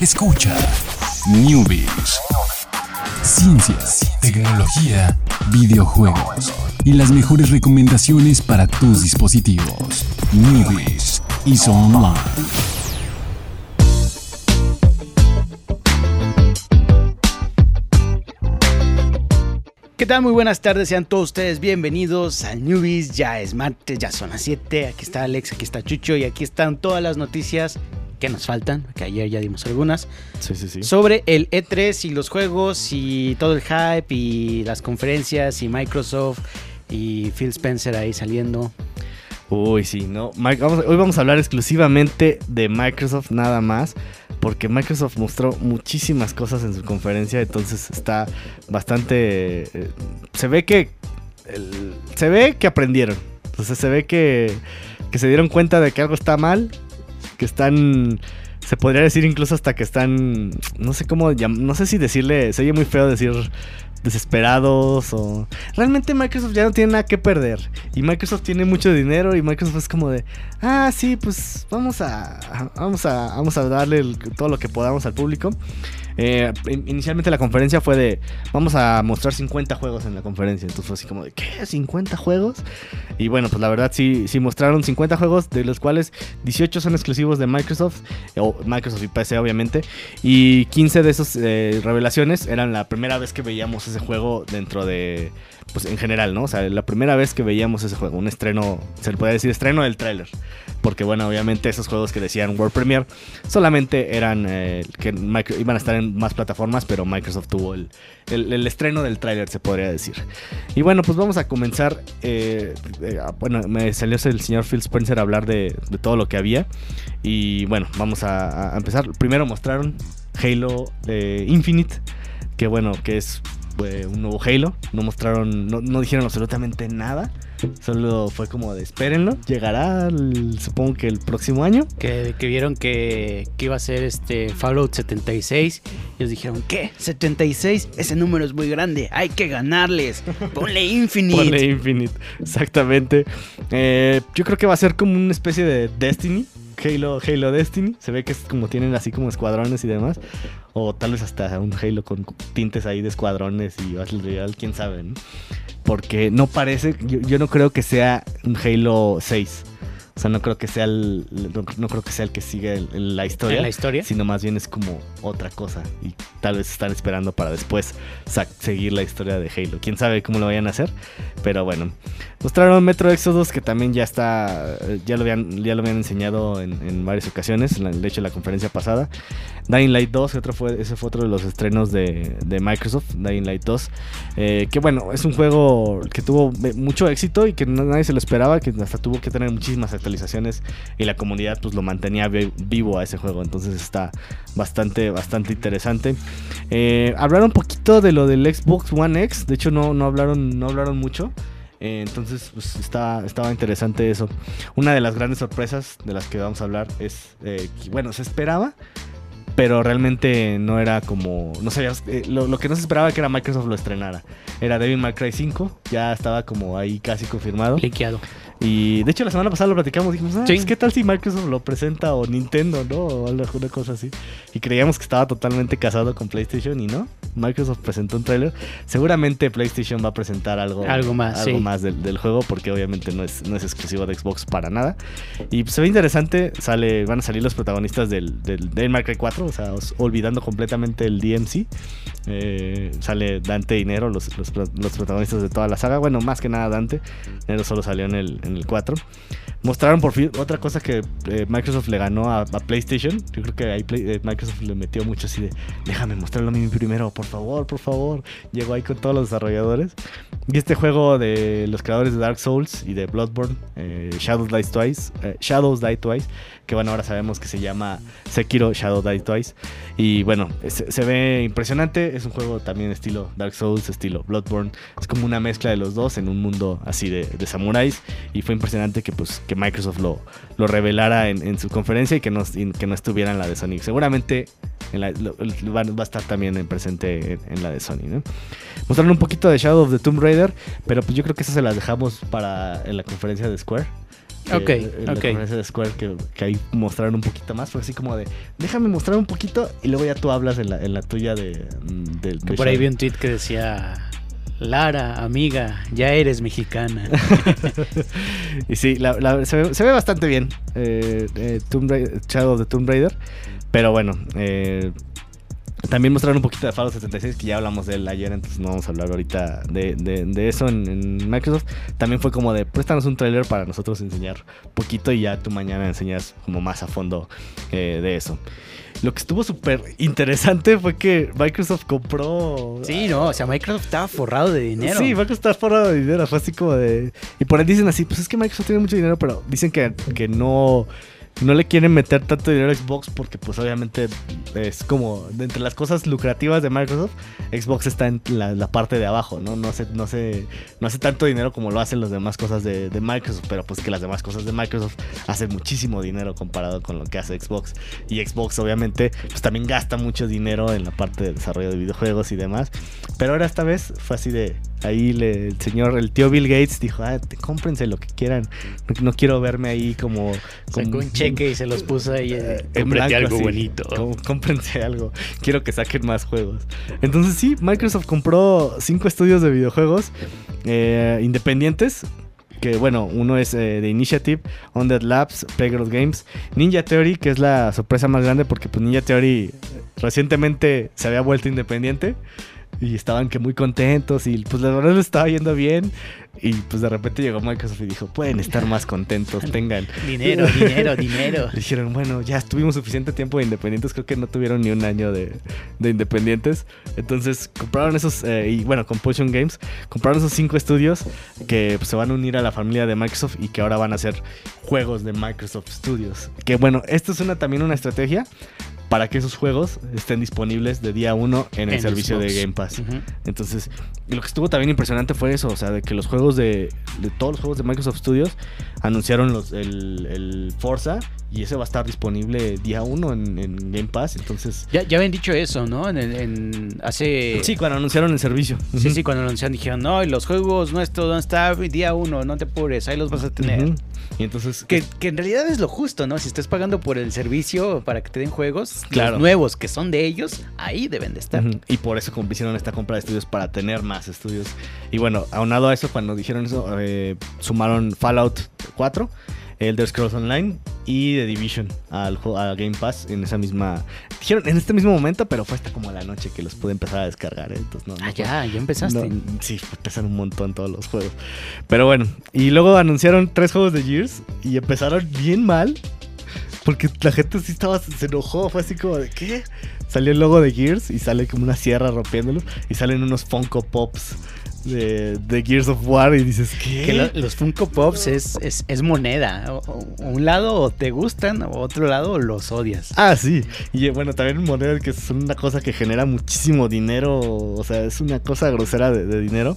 Escucha Newbies. Ciencias, tecnología, videojuegos y las mejores recomendaciones para tus dispositivos. Newbies y Online. ¿Qué tal? Muy buenas tardes, sean todos ustedes bienvenidos a Newbies. Ya es martes, ya son las 7. Aquí está Alex, aquí está Chucho y aquí están todas las noticias que nos faltan, que ayer ya dimos algunas, Sí, sí, sí. sobre el E3 y los juegos y todo el hype y las conferencias y Microsoft y Phil Spencer ahí saliendo. Uy, sí, no. Vamos- hoy vamos a hablar exclusivamente de Microsoft nada más. Porque Microsoft mostró muchísimas cosas en su conferencia. Entonces está bastante. eh, se ve que. el- se ve que aprendieron. Entonces se ve que. Que se dieron cuenta de que algo está mal. Que están. Se podría decir incluso hasta que están. No sé cómo. No sé si decirle. Se oye muy feo decir desesperados o... Realmente Microsoft ya no tiene nada que perder. Y Microsoft tiene mucho dinero y Microsoft es como de... Ah, sí, pues vamos a... Vamos a, vamos a darle todo lo que podamos al público. Eh, in- inicialmente la conferencia fue de... Vamos a mostrar 50 juegos en la conferencia. Entonces fue así como de... ¿Qué? ¿50 juegos? Y bueno, pues la verdad sí, sí mostraron 50 juegos, de los cuales 18 son exclusivos de Microsoft. O Microsoft y PC obviamente. Y 15 de esas eh, revelaciones eran la primera vez que veíamos ese juego dentro de. Pues en general, ¿no? O sea, la primera vez que veíamos ese juego. Un estreno, se le puede decir estreno del tráiler. Porque bueno, obviamente esos juegos que decían World Premiere solamente eran eh, que iban a estar en más plataformas, pero Microsoft tuvo el, el- estreno del tráiler, se podría decir. Y bueno, pues vamos a comenzar. eh, eh, bueno, me salió el señor Phil Spencer a hablar de, de todo lo que había. Y bueno, vamos a, empezar. Primero mostraron Halo Infinite, que bueno, que es eh, un nuevo Halo. No mostraron, no, no dijeron absolutamente nada. Solo fue como de espérenlo. Llegará, el- supongo que el próximo año. Que, que vieron que, que iba a ser este Fallout 76. Y ellos dijeron, ¿qué? ¿76? Ese número es muy grande. Hay que ganarles. Ponle Infinite. Ponle Infinite, exactamente. Eh, yo creo que va a ser como una especie de Destiny. Halo, Halo Destiny. Se ve que es como tienen así como escuadrones y demás. O tal vez hasta un Halo con tintes ahí de escuadrones y Battle Royale, quién sabe, ¿no? Porque no parece, yo, yo no creo que sea un Halo 6. O sea, no creo que sea el, no, no creo que sea el que el- el- la historia. En la historia. Sino más bien es como otra cosa. Y tal vez están esperando para después seguir la historia de Halo. Quién sabe cómo lo vayan a hacer. Pero bueno. Mostraron Metro Exodus que también ya está. Ya lo habían, ya lo habían enseñado en, en varias ocasiones. en la- De hecho, en la conferencia pasada. Dying Light 2, otro fue, ese fue otro de los estrenos de, de Microsoft. Dying Light 2. eh, que bueno, es un juego que tuvo eh, mucho éxito y que nadie se lo esperaba. Que hasta tuvo que tener muchísimas actualizaciones. Y la comunidad pues lo mantenía vi- vivo a ese juego. Entonces está bastante, bastante interesante. Eh, hablaron un poquito de lo del Xbox One X. De hecho, no, no, hablaron, no hablaron mucho. Eh, entonces, pues, está, estaba interesante eso. Una de las grandes sorpresas de las que vamos a hablar es eh, que, bueno, se esperaba. Pero realmente no era como. No sabías. eh, lo, lo que no se esperaba que era Microsoft lo estrenara. Era Devil May Cry 5. Ya estaba como ahí casi confirmado. Liqueado. Y de hecho la semana pasada lo platicamos, dijimos, ah, pues, ¿qué tal si Microsoft lo presenta o Nintendo, no? O alguna cosa así. Y creíamos que estaba totalmente casado con PlayStation y no. Microsoft presentó un tráiler. Seguramente PlayStation va a presentar algo, Algo más, algo sí. más del, del juego porque obviamente no es, no es exclusivo de Xbox para nada. Y pues, se ve interesante, sale, van a salir los protagonistas del, del May Cry 4, o sea, olvidando completamente el DMC. Eh, sale Dante y Nero, los, los, pro- los protagonistas de toda la saga. Bueno, más que nada Dante. Nero solo salió en el, en el 4. Mostraron por fin otra cosa que eh, Microsoft le ganó a, PlayStation. Yo creo que ahí eh, Microsoft le metió mucho así de, déjame mostrarlo a mí primero, por favor, por favor. Llegó ahí con todos los desarrolladores. Y este juego de los creadores de Dark Souls y de Bloodborne, Shadows Die Twice, Shadows Die Twice, que bueno, ahora sabemos que se llama Sekiro Shadow Die Twice. Y bueno, se, ve impresionante. Es un juego también estilo Dark Souls, estilo Bloodborne. Es como una mezcla de los dos en un mundo así de, de samuráis. Y fue impresionante que, pues, que Microsoft lo, lo revelara en, su conferencia y que no, que no estuviera en la de Sony. Seguramente va, va a estar también en presente en, la de Sony. ¿no? Mostraron un poquito de Shadow of the Tomb Raider, pero pues yo creo que eso se las dejamos para en la conferencia de Square. Ok, en la ok. conferencia de Square que, que ahí mostraron un poquito más. Fue así como de, déjame mostrar un poquito y luego ya tú hablas en la, en la tuya de... mm, de- Que de por ahí Shadow". vi un tweet que decía, Lara, amiga, ya eres mexicana. Y sí, la- la- se, ve, se ve bastante bien eh, eh, Tomb Raider- Shadow of the Tomb Raider. Pero bueno, eh, también mostraron un poquito de Fallout 76, que ya hablamos de él ayer, entonces no vamos a hablar ahorita de, de- de eso en, en Microsoft. También fue como de, préstanos un trailer para nosotros enseñar poquito y ya tú mañana enseñas como más a fondo eh, de eso. Lo que estuvo súper interesante fue que Microsoft compró... Sí, no, o sea, Microsoft estaba forrado de dinero. Sí, Microsoft está forrado de dinero. Fue así como de. Y por ahí dicen así: pues es que Microsoft tiene mucho dinero, pero dicen que, que no. No le quieren meter tanto dinero a Xbox porque pues obviamente es como entre las cosas lucrativas de Microsoft, Xbox está en la, la parte de abajo, ¿no? No hace, no, hace, no hace tanto dinero como lo hacen las demás cosas de, de Microsoft, pero pues que las demás cosas de Microsoft hacen muchísimo dinero comparado con lo que hace Xbox. Y Xbox obviamente pues también gasta mucho dinero en la parte de desarrollo de videojuegos y demás. Pero ahora esta vez fue así de. Ahí le, el señor, el tío Bill Gates dijo: ah, te- cómprense lo que quieran. No, no quiero verme ahí como. Sacó como- un cheque y se los puso ahí. eh, en cómprate blanco, algo así. bonito. Com- cómprense algo. Quiero que saquen más juegos. Entonces, sí, Microsoft compró cinco estudios de videojuegos eh, independientes. Que bueno, uno es eh, The Initiative, Undead Labs, Playground Games, Ninja Theory, que es la sorpresa más grande porque pues Ninja Theory eh, recientemente se había vuelto independiente y estaban que muy contentos y pues la verdad les estaba yendo bien y pues de repente llegó Microsoft y dijo, pueden estar más contentos, tengan Dinero, dinero, dinero. Dijeron, bueno, ya estuvimos suficiente tiempo de independientes, creo que no tuvieron ni un año de, de independientes. Entonces compraron esos, eh, y bueno, con Potion Games, compraron esos cinco estudios que pues, se van a unir a la familia de Microsoft y que ahora van a ser juegos de Microsoft Studios. Que bueno, esto es una, también una estrategia para que esos juegos estén disponibles de día uno en el En servicio Xbox. de Game Pass. Entonces, lo que estuvo también impresionante fue eso, o sea, de que los juegos de, de todos los juegos de Microsoft Studios anunciaron los, el, el Forza y ese va a estar disponible día uno en, en Game Pass, entonces... Ya, ya habían dicho eso, ¿no? En, el- en- hace... Sí, cuando anunciaron el servicio. Sí, sí, cuando anunciaron dijeron, no, y los juegos nuestros, ¿dónde está? Día uno, no te apures, ahí los vas a tener. Y entonces... Que, que en realidad es lo justo, ¿no? Si estás pagando por el servicio para que te den juegos, Claro. los nuevos que son de ellos, ahí deben de estar. Y por eso hicieron esta compra de estudios para tener más estudios. Y bueno, aunado a eso, cuando dijeron eso, eh, sumaron Fallout 4, Elder Scrolls Online y The Division al, Game Pass en esa misma... Dijeron en este mismo momento, pero fue hasta como la noche que los pude empezar a descargar. ¿eh? Entonces, no, no Ah, ya, ya empezaste. no, sí, pesan un montón todos los juegos. Pero bueno, y luego anunciaron tres juegos de Gears y empezaron bien mal. Porque la gente sí estaba, se enojó, fue así como de ¿qué? Salió el logo de Gears y sale como una sierra rompiéndolo. Y salen unos Funko Pops de, de Gears of War y dices, ¿qué? Que lo- los Funko Pops es, es, es moneda. O- o- un lado te gustan, o otro lado los odias. Ah, sí. Y bueno, también monedas que son una cosa que genera muchísimo dinero. O sea, es una cosa grosera de, de dinero.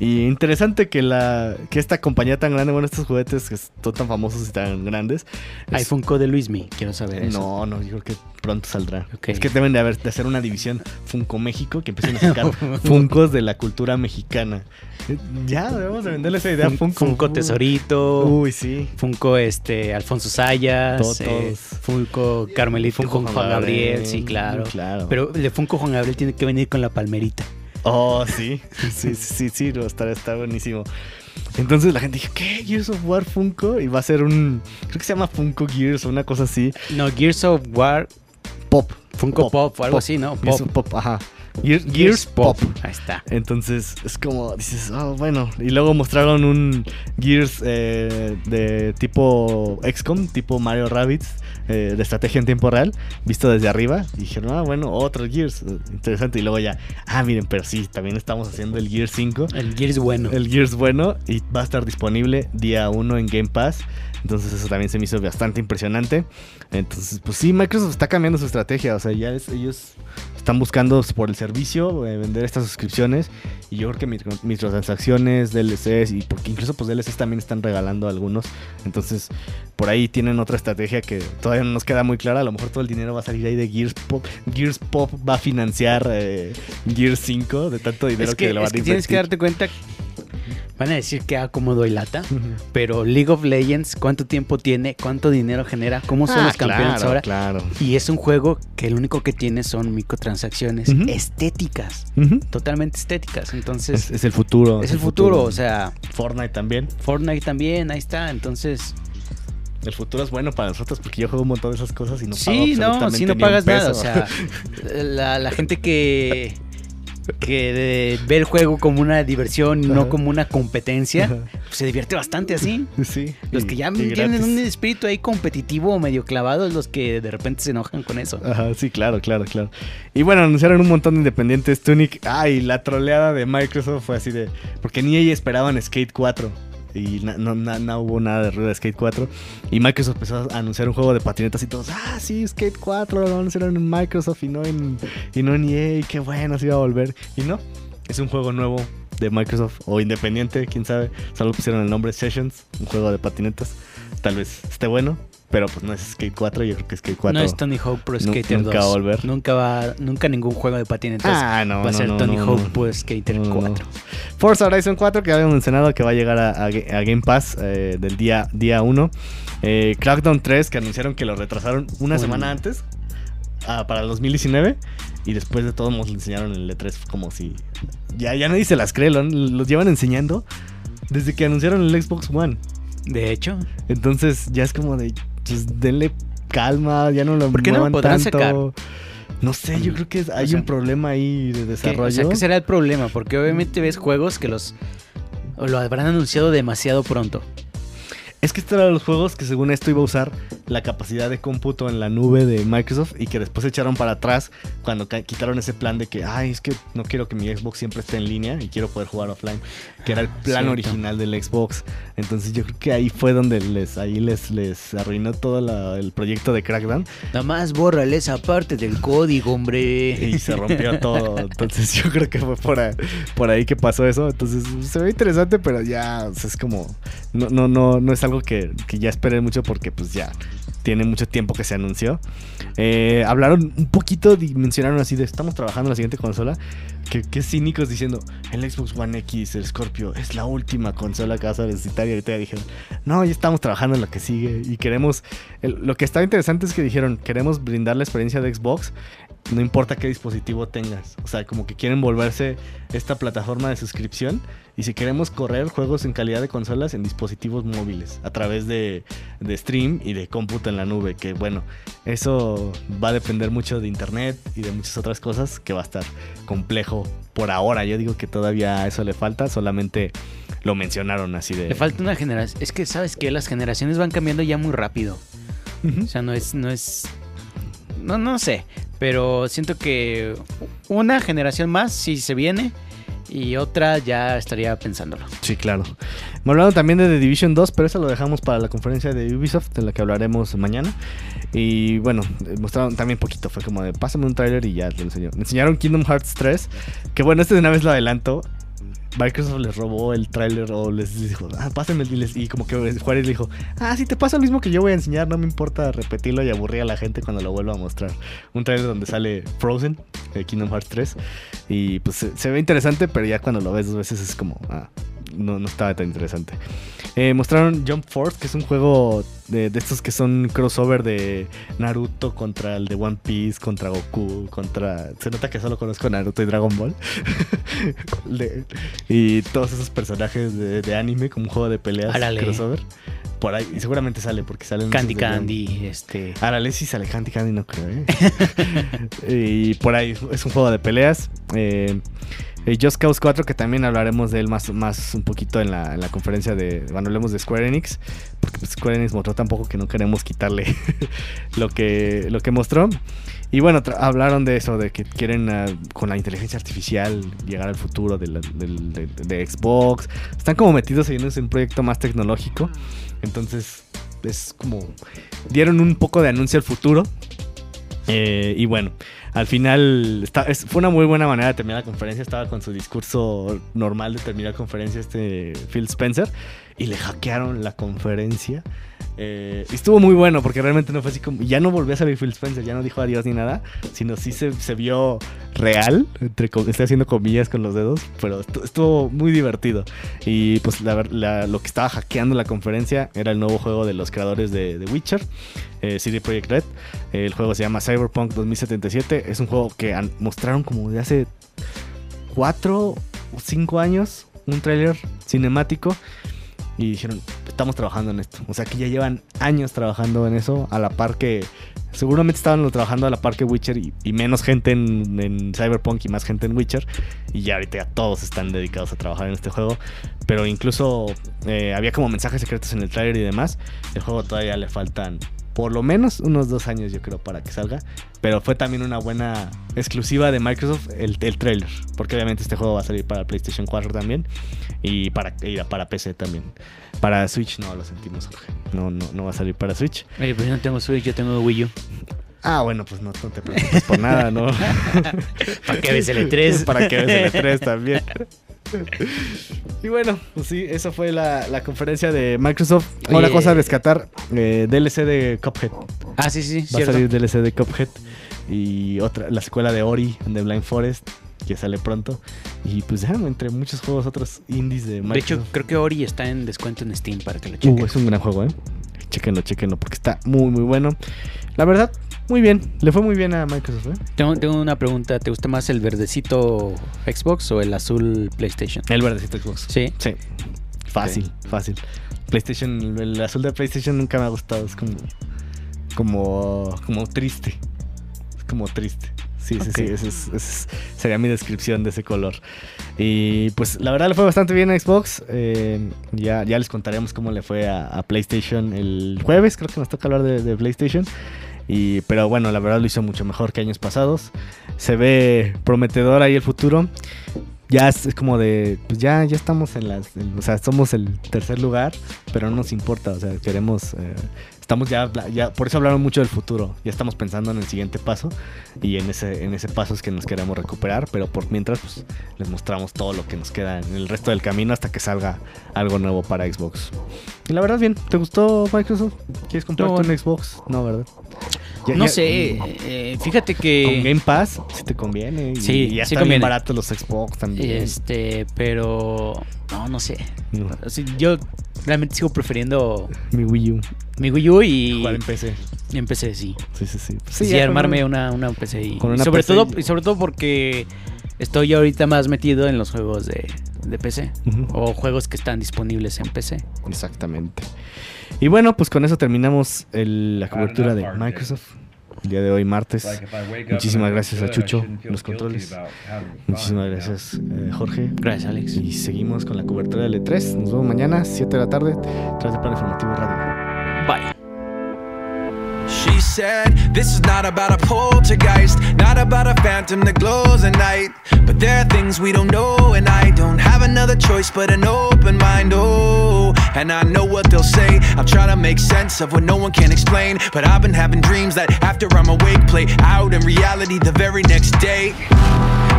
Y interesante que la que esta compañía tan grande, bueno, estos juguetes que son tan famosos y tan grandes. Hay es- Funko de Luismi, quiero saber eso. no, no, yo creo que pronto saldrá. Es que deben de, haber, de hacer una división Funko México que empiecen a sacar Funcos de la cultura mexicana. Ya, debemos de venderle esa idea a Fun- Funko. Funko Tesorito. Uy, sí. Funko este Alfonso Sayas, Todos. eh, Funko Carmelito, Funko Juan Gabriel, sí, claro. Claro. Pero el de Funko Juan Gabriel tiene que venir con la palmerita. Oh, sí. Sí, sí, sí, sí, no, está, está buenísimo. Entonces la gente dijo, ¿qué? Gears of War Funko. Y va a ser un. Creo que se llama Funko Gears o una cosa así. No, Gears of War, Pop. Funko Pop, Pop, o algo pop. así, ¿no? Pop. of Pop, ajá. Gears, Gears Pop. Ahí está. Entonces es como, dices, oh, bueno. Y luego mostraron un Gears eh, de tipo XCOM, tipo Mario Rabbids, eh, de estrategia en tiempo real, visto desde arriba. Y dijeron, ah, bueno, otro Gears. eh, Interesante. Y luego ya, ah, miren, pero sí, también estamos haciendo el Gears 5. El Gears bueno. El Gears bueno y va a estar disponible día 1 en Game Pass. Entonces eso también se me hizo bastante impresionante. Entonces, pues sí, Microsoft está cambiando su estrategia. O sea, ya es- ellos están buscando por el servicio eh, vender estas suscripciones. Y yo creo que micro- microtransacciones, DLCs y porque incluso pues DLCs también están regalando algunos. Entonces, por ahí tienen otra estrategia que todavía no nos queda muy clara. A lo mejor todo el dinero va a salir ahí de Gears Pop. Gears Pop va a financiar eh, Gears 5 de tanto dinero Es que, le van a que tienes que invertir. darte cuenta Van a decir que acomodo y lata, pero League of Legends, ¿cuánto tiempo tiene? ¿Cuánto dinero genera? ¿Cómo son Ah, los campeones claro, ahora? Claro. Y es un juego que lo único que tiene son microtransacciones estéticas, totalmente estéticas. Entonces, Es, es el futuro. es el futuro, o sea, Fortnite también. Fortnite también, ahí está. Entonces, El futuro es bueno para nosotros porque yo juego un montón de esas cosas y no pago sí, no, absolutamente si no ni un pagas nada. O sea, la, la gente que, que de- ve el juego como una diversión y no como una competencia, pues, se divierte bastante así. sí. Los que ya tienen un espíritu ahí competitivo o medio clavado, es los que de repente se enojan con eso. Ajá, sí, claro, claro, claro. Y bueno, anunciaron un montón de independientes. Tunic, ay, la troleada de Microsoft fue así de. Porque ni ella esperaban Skate 4. Y na- no, no hubo nada de rueda de Skate 4. Y Microsoft empezó a anunciar un juego de patinetas y todos, ah, sí, Skate 4 lo anunciaron en Microsoft y no en, y no en EA. Qué bueno, se iba a volver. Y no, es un juego nuevo de Microsoft o independiente, quién sabe. Solo pusieron el nombre Sessions, un juego de patinetas. Tal vez esté bueno, pero pues no es Skate 4. Yo creo que Skate 4 No es Tony Hawk Pro Skater nunca 2. va a volver. Nunca va, nunca ningún juego de patinetas Ah, no, va a ser no, Tony Hawk. Pro Skater No, no, 4. Forza Horizon 4, que habíamos mencionado que va a llegar a, a Ga- a Game Pass eh, del día, día 1. Eh, Crackdown 3, que anunciaron que lo retrasaron una Uy. semana antes ah, para el 2019. Y después de todo nos enseñaron en el E3 como si... Ya, ya nadie se las cree, lo, los llevan enseñando desde que anunciaron el Xbox One. De hecho, Entonces ya es como de... Pues denle calma, ya no lo ¿Por qué no lo muevan podrán tanto. sacar? No sé, yo creo que hay sea, un problema ahí de ¿qué, desarrollo. o sea, ¿qué será el problema? Porque obviamente ves juegos que los o lo habrán anunciado demasiado pronto. Es que este era de los juegos que según esto iba a usar la capacidad de cómputo en la nube de Microsoft y que después se echaron para atrás cuando quitaron ese plan de que, ay, es que no quiero que mi Xbox siempre esté en línea y quiero poder jugar offline, que era el plan Cierto. original del Xbox. Entonces yo creo que ahí fue donde les, ahí les, les arruinó todo la- el proyecto de Crackdown Nada más bórrale esa parte del código, hombre. y se rompió todo. Entonces yo creo que fue por ahí, por ahí que pasó eso. Entonces se ve interesante, pero ya o sea, es como, no, no, no, no es algo que, que ya esperé mucho porque pues ya tiene mucho tiempo que se anunció. Eh, hablaron un poquito y mencionaron así de estamos trabajando en la siguiente consola. Que, que cínicos diciendo el Xbox One X, el Scorpio, es la última consola que vas a necesitar. Y ahorita dijeron, no, ya estamos trabajando en lo que sigue. Y queremos. lo que está interesante es que dijeron, queremos brindar la experiencia de Xbox. No importa qué dispositivo tengas. O sea, como que quieren volverse esta plataforma de suscripción. Y si queremos correr juegos en calidad de consolas en dispositivos móviles. A través de, de stream y de cómputo en la nube. Que bueno, eso va a depender mucho de internet y de muchas otras cosas. Que va a estar complejo por ahora. Yo digo que todavía eso le falta. Solamente lo mencionaron así de... Le falta una generación. Es que, ¿sabes que Las generaciones van cambiando ya muy rápido. O sea, no es, no es. No, no sé. Pero siento que una generación más sí se viene. Y otra ya estaría pensándolo. Sí, claro. Me hablaron también de The Division 2, pero eso lo dejamos para la conferencia de Ubisoft, de la que hablaremos mañana. Y bueno, mostraron también poquito, fue como de pásame un tráiler y ya te lo enseñó. Me enseñaron Kingdom Hearts 3, que bueno, este de una vez lo adelanto. Microsoft les robó el tráiler o les dijo, ah, pásenme y, les- y como que Juárez le dijo, ah, sí, te pasa lo mismo que yo voy a enseñar, no me importa repetirlo y aburrir a la gente cuando lo vuelva a mostrar. Un tráiler donde sale Frozen, de Kingdom Hearts 3, y pues se ve interesante, pero ya cuando lo ves dos veces es como, ah, no, no estaba tan interesante. Eh, mostraron Jump Force, que es un juego de, de estos que son crossover de Naruto contra el de One Piece, contra Goku, contra... Se nota que solo conozco Naruto y Dragon Ball. De- y todos esos personajes de, de anime como un juego de peleas crossover. Por ahí, y seguramente sale porque salen... Candy. Candy, este. Árale, sí sale Candy Candy, no creo, ¿eh? y por ahí es un juego de peleas. Eh, eh, Just Cause 4, que también hablaremos de él más, más un poquito en la, en la conferencia de. Cuando hablemos de Square Enix. Porque pues, Square Enix mostró tampoco que no queremos quitarle lo, que, lo que mostró. Y bueno, hablaron de eso, de que quieren ah, con la inteligencia artificial llegar al futuro de, la- del- de- de Xbox. Están como metidos en un proyecto más tecnológico. Entonces, es como. Dieron un poco de anuncio al futuro. Eh, y bueno, al final fue una muy buena manera de terminar la conferencia. Estaba con su discurso normal de terminar la conferencia este Phil Spencer. Y le hackearon la conferencia. Eh, y estuvo muy bueno porque realmente no fue así como. Ya no volvió a salir Phil Spencer, ya no dijo adiós ni nada, sino sí se, se vio real. Entre, estoy haciendo comillas con los dedos, pero estu- estuvo muy divertido. Y pues lo que estaba hackeando la conferencia era el nuevo juego de los creadores de, Witcher, eh, CD Projekt Red. El juego se llama Cyberpunk 2077. Es un juego que mostraron como de hace 4 o 5 años, un tráiler cinemático. Y dijeron, estamos trabajando en esto. O sea que ya llevan años trabajando en eso, a la par que... Seguramente estaban trabajando a la par que Witcher y, menos gente en, en Cyberpunk y más gente en Witcher. Y ya ahorita ya todos están dedicados a trabajar en este juego. Pero incluso eh, había como mensajes secretos en el trailer y demás. El juego todavía le faltan por lo menos unos dos años yo creo para que salga. Pero fue también una buena exclusiva de Microsoft el, el trailer. Porque obviamente este juego va a salir para PlayStation 4 también. Y para, y para PC también. Para Switch no lo sentimos, Jorge. No, no, no va a salir para Switch. Oye, pues yo no tengo Switch, yo tengo Wii U. Ah, bueno, pues no, no te preocupes por nada, ¿no? ¿Para qué ves el E3? Para que veas el E3 también. Y bueno, pues sí, esa fue la, la conferencia de Microsoft. Una Oye. cosa a rescatar, eh, DLC de Cuphead. Ah, sí, sí, Va a salir DLC de Cuphead. Y otra, la secuela de Ori, de Blind Forest, que sale pronto. Y pues ya, entre muchos juegos, otros indies de De Microsoft. hecho, creo que Ori está en descuento en Steam para que lo chequen. Uh, es un gran juego, ¿eh? Chéquenlo, chéquenlo, porque está muy, muy bueno. La verdad, muy bien. Le fue muy bien a Microsoft, ¿eh? Tengo, tengo una pregunta. ¿Te gusta más el verdecito Xbox o el azul PlayStation? El verdecito Xbox. Sí. Sí. Fácil, fácil. PlayStation, el, azul de PlayStation nunca me ha gustado. Es como. Como. Como triste. Es como triste. Sí, sí, sí. ese es- es- sería mi descripción de ese color. Y pues la verdad le fue bastante bien a Xbox. Eh, ya, ya les contaremos cómo le fue a, a PlayStation el jueves. Creo que nos toca hablar de, de PlayStation. Y, pero bueno, la verdad lo hizo mucho mejor que años pasados. Se ve prometedor ahí el futuro. Ya es, como de, pues ya, ya estamos en las, o sea, somos el tercer lugar, pero no nos importa, o sea, queremos, eh, estamos ya, ya, por eso hablaron mucho del futuro, ya estamos pensando en el siguiente paso y en ese, en ese paso es que nos queremos recuperar, pero por mientras, pues les mostramos todo lo que nos queda en el resto del camino hasta que salga algo nuevo para Xbox. Y la verdad, bien, ¿te gustó Microsoft? ¿Quieres comprarte No. un Xbox? No, ¿verdad? Ya- No ya- sé, eh, fíjate que... Con Game Pass, si te conviene. Sí, y ya sí están bien baratos los Xbox también. Este, pero... No, no sé. No, O sea, yo realmente sigo prefiriendo Mi Wii U. mi Wii U y Jugar en PC. y en PC, sí. Sí, sí, sí. Sí, armarme un- una, una PC y, con y una sobre PC todo y- y sobre todo porque estoy ahorita más metido en los juegos de, de PC o juegos que están disponibles en PC. Exactamente. Y bueno, pues con eso terminamos el- la cobertura de Microsoft. El día de hoy, martes. Muchísimas gracias a Chucho, los controles. Muchísimas gracias, eh, Jorge. Gracias, Alex. Y seguimos con la cobertura del E3. Nos vemos mañana, 7 de la tarde, tras de Plan Informativo Radio. Bye. Said, This is not about a poltergeist, not about a phantom that glows at night. But there are things we don't know, and I don't have another choice but an open mind. Oh, and I know what they'll say. I'm trying to make sense of what no one can explain. But I've been having dreams that after I'm awake, play out in reality the very next day.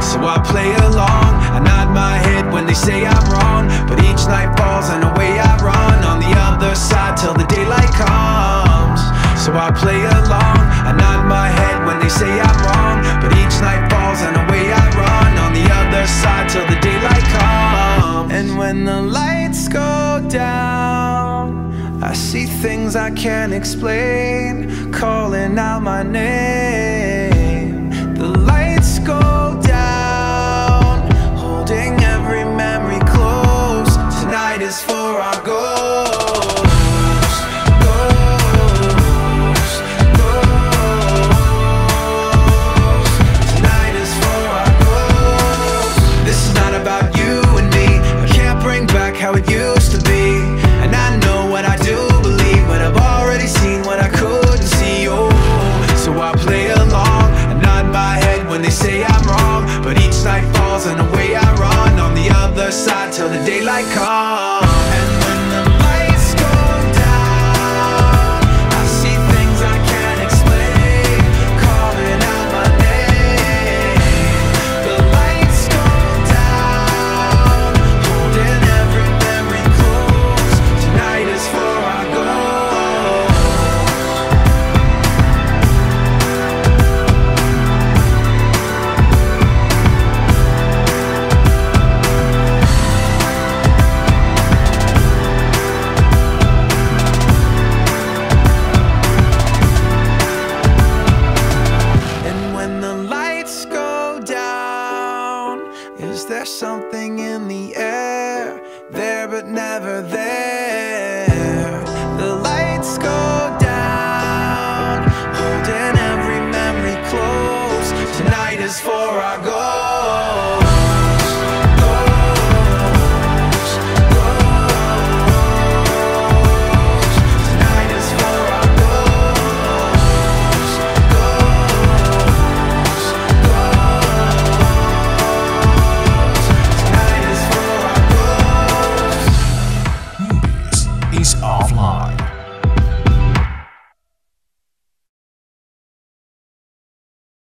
So I play along, I nod my head when they say I'm wrong. But each night falls and away I run on the other side till the daylight comes. So I play along, I nod my head when they say I'm wrong. But each night falls and away I run on the other side till the daylight comes. And when the lights go down, I see things I can't explain, calling out my name. The lights go down, never there.